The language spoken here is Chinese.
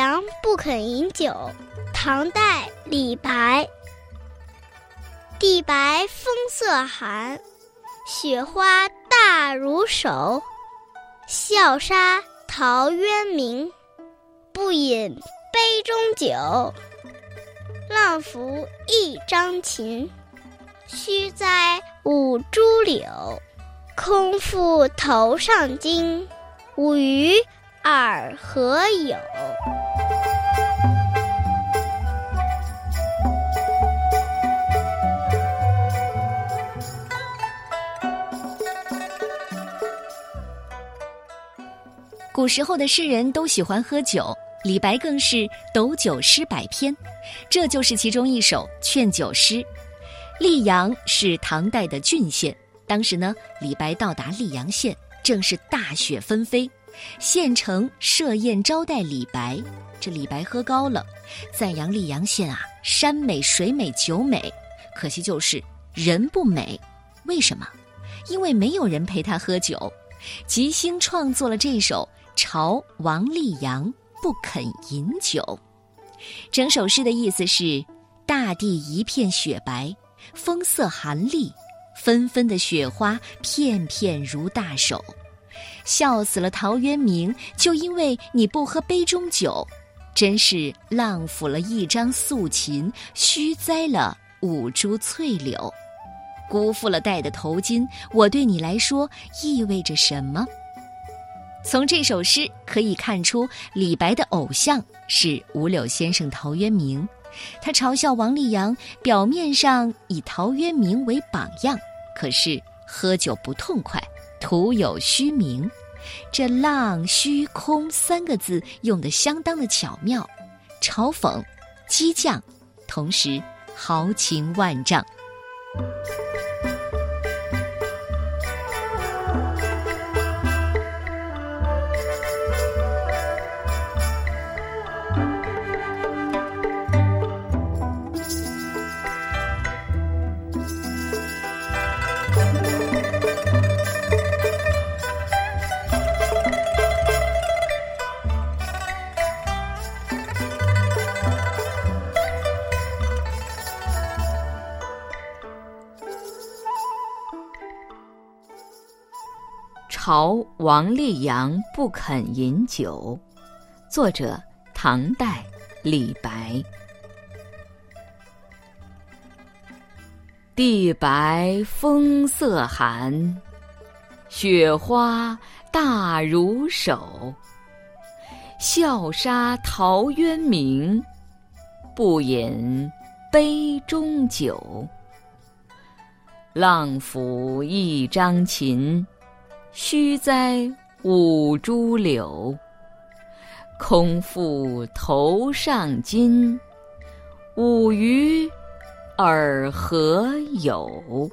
曹王溧阳不肯饮酒。唐代李白。地白风色寒，雪花大如手。笑杀陶渊明，不饮杯中酒。浪扶一张琴，须栽五株柳。空负头上巾，无与尔何有？古时候的诗人都喜欢喝酒，李白更是斗酒诗百篇，这就是其中一首劝酒诗。溧阳是唐代的郡县，当时呢，李白到达溧阳县，正是大雪纷飞，县城设宴招待李白。这李白喝高了，赞扬溧阳县啊，山美水美酒美，可惜就是人不美。为什么？因为没有人陪他喝酒，吉星创作了这首。朝王立阳不肯饮酒，整首诗的意思是：大地一片雪白，风色寒栗，纷纷的雪花片片如大手，笑死了陶渊明，就因为你不喝杯中酒，真是浪抚了一张素琴，虚栽了五株翠柳，辜负了戴的头巾。我对你来说意味着什么？从这首诗可以看出，李白的偶像是五柳先生陶渊明。他嘲笑王立阳，表面上以陶渊明为榜样，可是喝酒不痛快，徒有虚名。这“浪”“虚”“空”三个字用得相当的巧妙，嘲讽、激将，同时豪情万丈。朝王立阳不肯饮酒，作者唐代李白。地白风色寒，雪花大如手。笑杀陶渊明，不饮杯中酒。浪抚一张琴。须栽五株柳，空负头上巾，吾与尔何有？